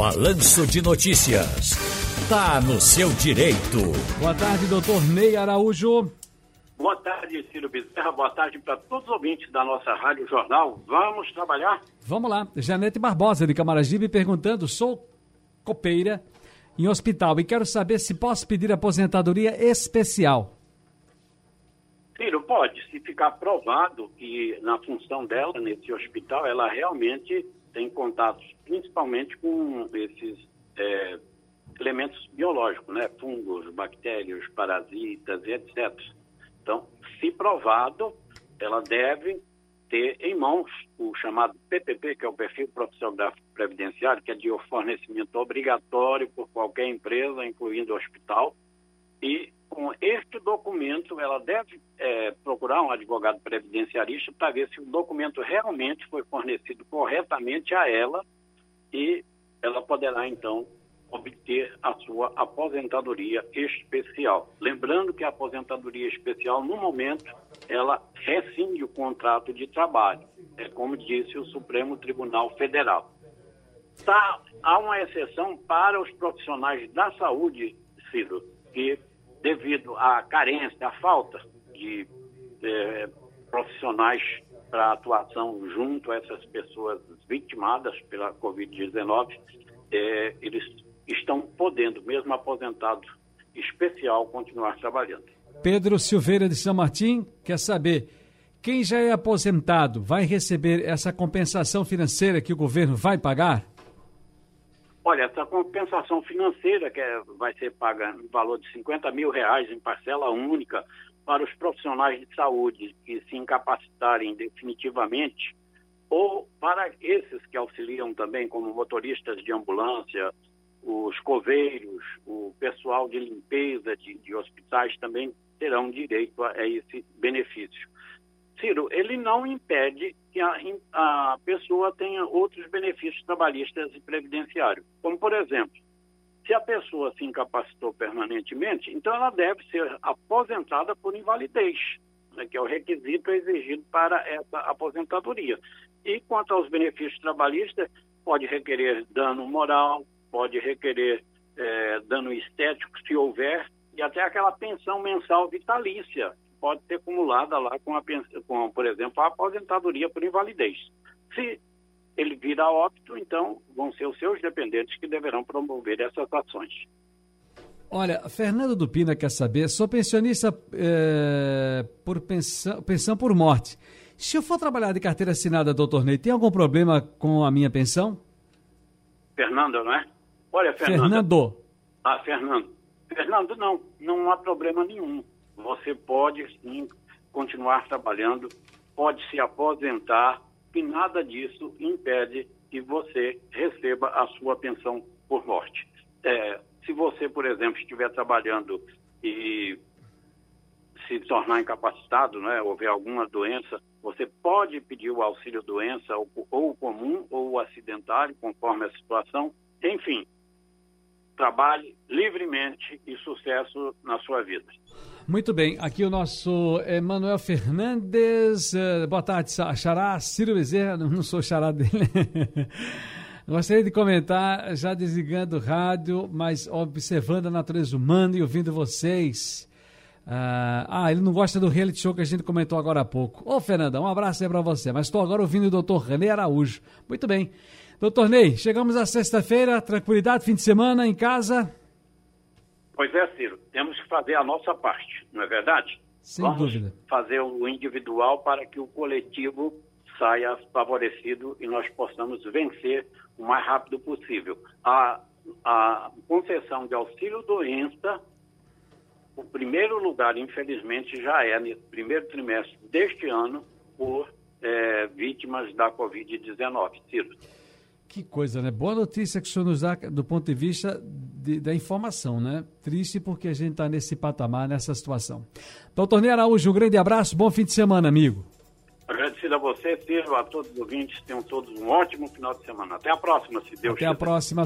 Balanço de Notícias. Tá no seu direito. Boa tarde, doutor Ney Araújo. Boa tarde, Ciro Bezerra. Boa tarde para todos os ouvintes da nossa Rádio Jornal. Vamos trabalhar? Vamos lá. Janete Barbosa, de Camaragibe, perguntando: sou copeira em hospital e quero saber se posso pedir aposentadoria especial. Ciro, pode. Se ficar provado que na função dela nesse hospital, ela realmente tem contatos, principalmente com esses é, elementos biológicos, né? Fungos, bactérias, parasitas e etc. Então, se provado, ela deve ter em mãos o chamado PPP, que é o perfil profissional previdenciário, que é de fornecimento obrigatório por qualquer empresa, incluindo o hospital. E com este documento, ela deve é, procurar um advogado previdenciarista para ver se o documento realmente foi fornecido corretamente a ela e ela poderá, então, obter a sua aposentadoria especial. Lembrando que a aposentadoria especial, no momento, ela rescinde o contrato de trabalho, é como disse o Supremo Tribunal Federal. Tá, há uma exceção para os profissionais da saúde, Ciro, que devido à carência, à falta de é, profissionais para atuação junto a essas pessoas vitimadas pela Covid-19, é, eles estão podendo, mesmo aposentados especial, continuar trabalhando. Pedro Silveira de São Martim quer saber quem já é aposentado vai receber essa compensação financeira que o governo vai pagar? Olha, essa compensação financeira que é, vai ser paga no valor de 50 mil reais em parcela única para os profissionais de saúde que se incapacitarem definitivamente ou para esses que auxiliam também como motoristas de ambulância, os coveiros, o pessoal de limpeza de, de hospitais também terão direito a, a, esse benefício. Ciro, ele não impede que a, a pessoa tenha outros benefícios trabalhistas e previdenciários, como, por exemplo, se a pessoa se incapacitou permanentemente, então ela deve ser aposentada por invalidez, né, que é o requisito exigido para essa aposentadoria. E quanto aos benefícios trabalhistas, pode requerer dano moral, pode requerer é, dano estético, se houver, e até aquela pensão mensal vitalícia, pode ser acumulada lá com, a, com, por exemplo, a aposentadoria por invalidez. Se ele vir a óbito, então vão ser os seus dependentes que deverão promover essas ações. Olha, Fernando Dupina quer saber, sou pensionista é, por pensão, pensão por morte. Se eu for trabalhar de carteira assinada, doutor Ney, tem algum problema com a minha pensão? Fernando, não é? Olha, Fernando. Fernando. Ah, Fernando. Fernando, não, não há problema nenhum. Você pode sim continuar trabalhando, pode se aposentar, e nada disso impede que você receba a sua pensão por morte. É, se você, por exemplo, estiver trabalhando e se tornar incapacitado, né, houver alguma doença, você pode pedir o auxílio doença, ou, ou comum, ou acidentário, conforme a situação. Enfim, trabalhe livremente e sucesso na sua vida. Muito bem, aqui o nosso Emanuel Fernandes. Uh, boa tarde, Xará. Ciro Bezerra, não sou xará dele. Gostaria de comentar, já desligando o rádio, mas observando a natureza humana e ouvindo vocês. Uh, ah, ele não gosta do reality show que a gente comentou agora há pouco. Ô, Fernanda, um abraço aí para você. Mas estou agora ouvindo o doutor René Araújo. Muito bem. Doutor Ney, chegamos à sexta-feira, tranquilidade, fim de semana em casa? Pois é, Ciro, temos que fazer a nossa parte, não é verdade? Sem Vamos dúvida. fazer o individual para que o coletivo saia favorecido e nós possamos vencer o mais rápido possível. A, a concessão de auxílio-doença, o primeiro lugar, infelizmente, já é no primeiro trimestre deste ano por é, vítimas da Covid-19, Ciro. Que coisa, né? Boa notícia que o senhor nos dá do ponto de vista de, da informação, né? Triste porque a gente está nesse patamar, nessa situação. Doutor Ney Araújo, um grande abraço, bom fim de semana, amigo. Agradecido a você, Ciro, a todos os ouvintes, tenham todos um ótimo final de semana. Até a próxima, se Deus Até quiser. a próxima.